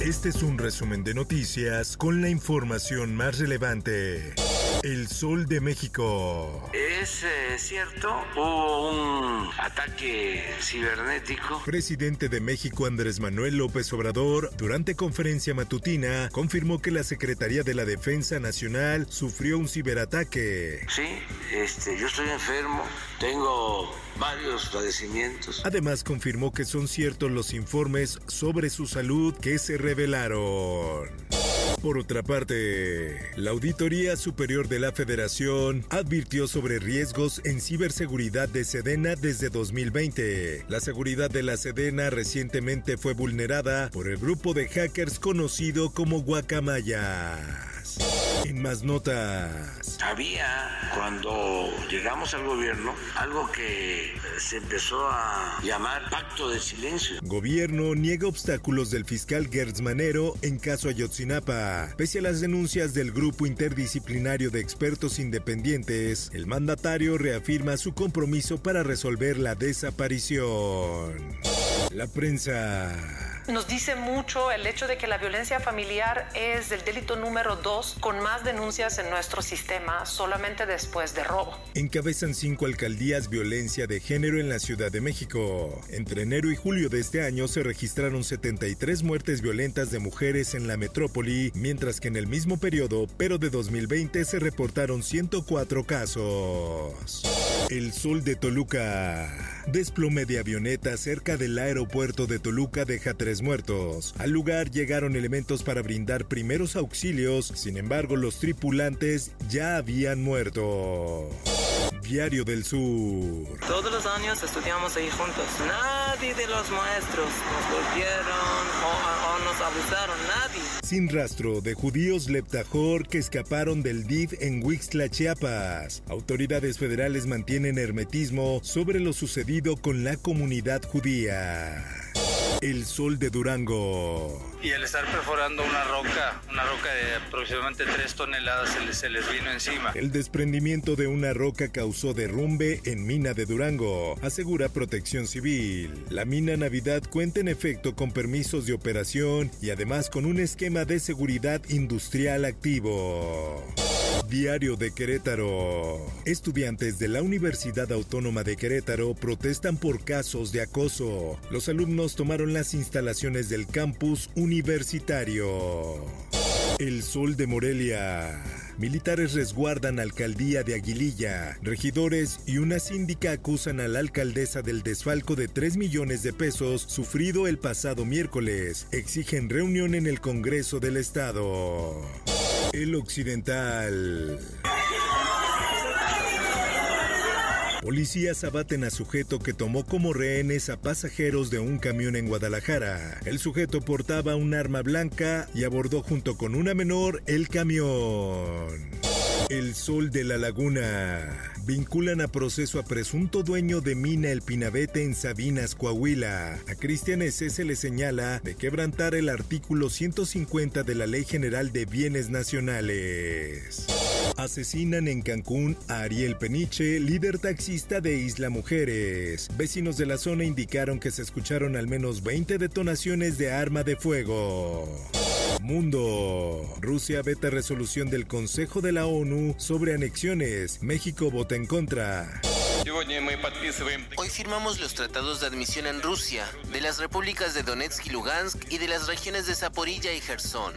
Este es un resumen de noticias con la información más relevante. El Sol de México. Es eh, cierto, hubo un ataque cibernético. Presidente de México Andrés Manuel López Obrador, durante conferencia matutina, confirmó que la Secretaría de la Defensa Nacional sufrió un ciberataque. Sí, este, yo estoy enfermo, tengo varios padecimientos. Además, confirmó que son ciertos los informes sobre su salud que se revelaron. Por otra parte, la Auditoría Superior de la Federación advirtió sobre riesgos en ciberseguridad de Sedena desde 2020. La seguridad de la Sedena recientemente fue vulnerada por el grupo de hackers conocido como Guacamaya. En más notas. Había, cuando llegamos al gobierno, algo que se empezó a llamar pacto de silencio. Gobierno niega obstáculos del fiscal Gertz Manero en caso Ayotzinapa. Pese a las denuncias del grupo interdisciplinario de expertos independientes, el mandatario reafirma su compromiso para resolver la desaparición. La prensa. Nos dice mucho el hecho de que la violencia familiar es el delito número dos con más denuncias en nuestro sistema solamente después de robo. Encabezan cinco alcaldías violencia de género en la Ciudad de México. Entre enero y julio de este año se registraron 73 muertes violentas de mujeres en la metrópoli, mientras que en el mismo periodo, pero de 2020, se reportaron 104 casos. El Sol de Toluca. Desplome de avioneta cerca del aeropuerto de Toluca deja tres muertos. Al lugar llegaron elementos para brindar primeros auxilios, sin embargo los tripulantes ya habían muerto. Diario del Sur. Todos los años estudiamos ahí juntos. Nadie de los maestros nos o, o nos abusaron, nadie. Sin rastro de judíos leptajor que escaparon del DIF en Huixtla, Chiapas. Autoridades federales mantienen hermetismo sobre lo sucedido con la comunidad judía. El sol de Durango. Y al estar perforando una roca, una roca de aproximadamente 3 toneladas, se les, se les vino encima. El desprendimiento de una roca causó derrumbe en mina de Durango, asegura Protección Civil. La mina Navidad cuenta en efecto con permisos de operación y además con un esquema de seguridad industrial activo. Diario de Querétaro. Estudiantes de la Universidad Autónoma de Querétaro protestan por casos de acoso. Los alumnos tomaron las instalaciones del campus universitario. El Sol de Morelia. Militares resguardan alcaldía de Aguililla. Regidores y una síndica acusan a la alcaldesa del desfalco de 3 millones de pesos sufrido el pasado miércoles. Exigen reunión en el Congreso del Estado. El Occidental. Policías abaten a sujeto que tomó como rehenes a pasajeros de un camión en Guadalajara. El sujeto portaba un arma blanca y abordó junto con una menor el camión. El Sol de la Laguna. Vinculan a proceso a presunto dueño de mina El Pinabete en Sabinas, Coahuila. A Cristian S. se le señala de quebrantar el artículo 150 de la Ley General de Bienes Nacionales. Asesinan en Cancún a Ariel Peniche, líder taxista de Isla Mujeres. Vecinos de la zona indicaron que se escucharon al menos 20 detonaciones de arma de fuego. Mundo. Rusia veta resolución del Consejo de la ONU sobre anexiones. México vota en contra. Hoy firmamos los tratados de admisión en Rusia de las repúblicas de Donetsk y Lugansk y de las regiones de Zaporilla y Gerson.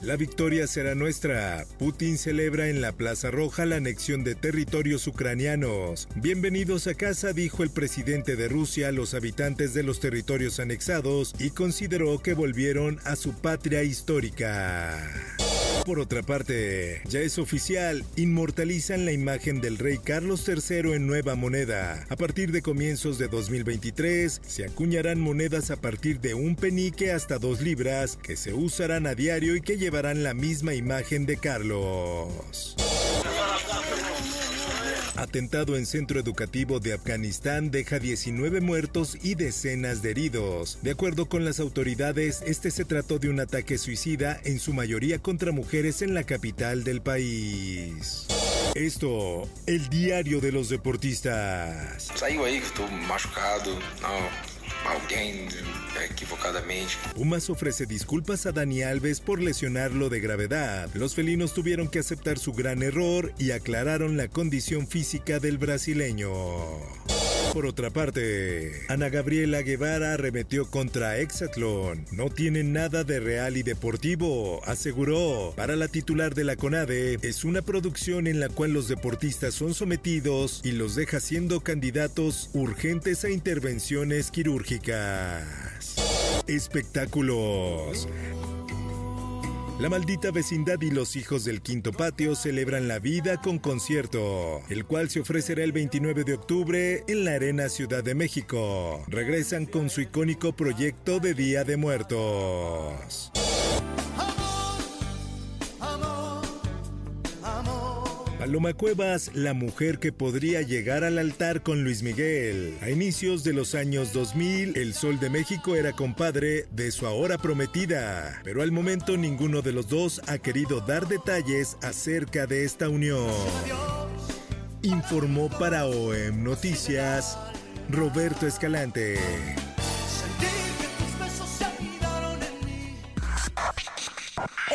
La victoria será nuestra. Putin celebra en la Plaza Roja la anexión de territorios ucranianos. Bienvenidos a casa, dijo el presidente de Rusia a los habitantes de los territorios anexados y consideró que volvieron a su patria histórica. Por otra parte, ya es oficial, inmortalizan la imagen del rey Carlos III en nueva moneda. A partir de comienzos de 2023, se acuñarán monedas a partir de un penique hasta dos libras que se usarán a diario y que llevarán la misma imagen de Carlos. Atentado en centro educativo de Afganistán deja 19 muertos y decenas de heridos. De acuerdo con las autoridades, este se trató de un ataque suicida en su mayoría contra mujeres en la capital del país. Esto, el diario de los deportistas. Ahí estuvo machucado, alguien equivocadamente. Pumas ofrece disculpas a Dani Alves por lesionarlo de gravedad. Los felinos tuvieron que aceptar su gran error y aclararon la condición física del brasileño. Por otra parte, Ana Gabriela Guevara arremetió contra Exatlón. No tiene nada de real y deportivo, aseguró. Para la titular de la CONADE, es una producción en la cual los deportistas son sometidos y los deja siendo candidatos urgentes a intervenciones quirúrgicas. Espectáculos. La maldita vecindad y los hijos del quinto patio celebran la vida con concierto, el cual se ofrecerá el 29 de octubre en la Arena Ciudad de México. Regresan con su icónico proyecto de Día de Muertos. Paloma Cuevas, la mujer que podría llegar al altar con Luis Miguel. A inicios de los años 2000, el Sol de México era compadre de su ahora prometida, pero al momento ninguno de los dos ha querido dar detalles acerca de esta unión. Informó para OEM Noticias Roberto Escalante.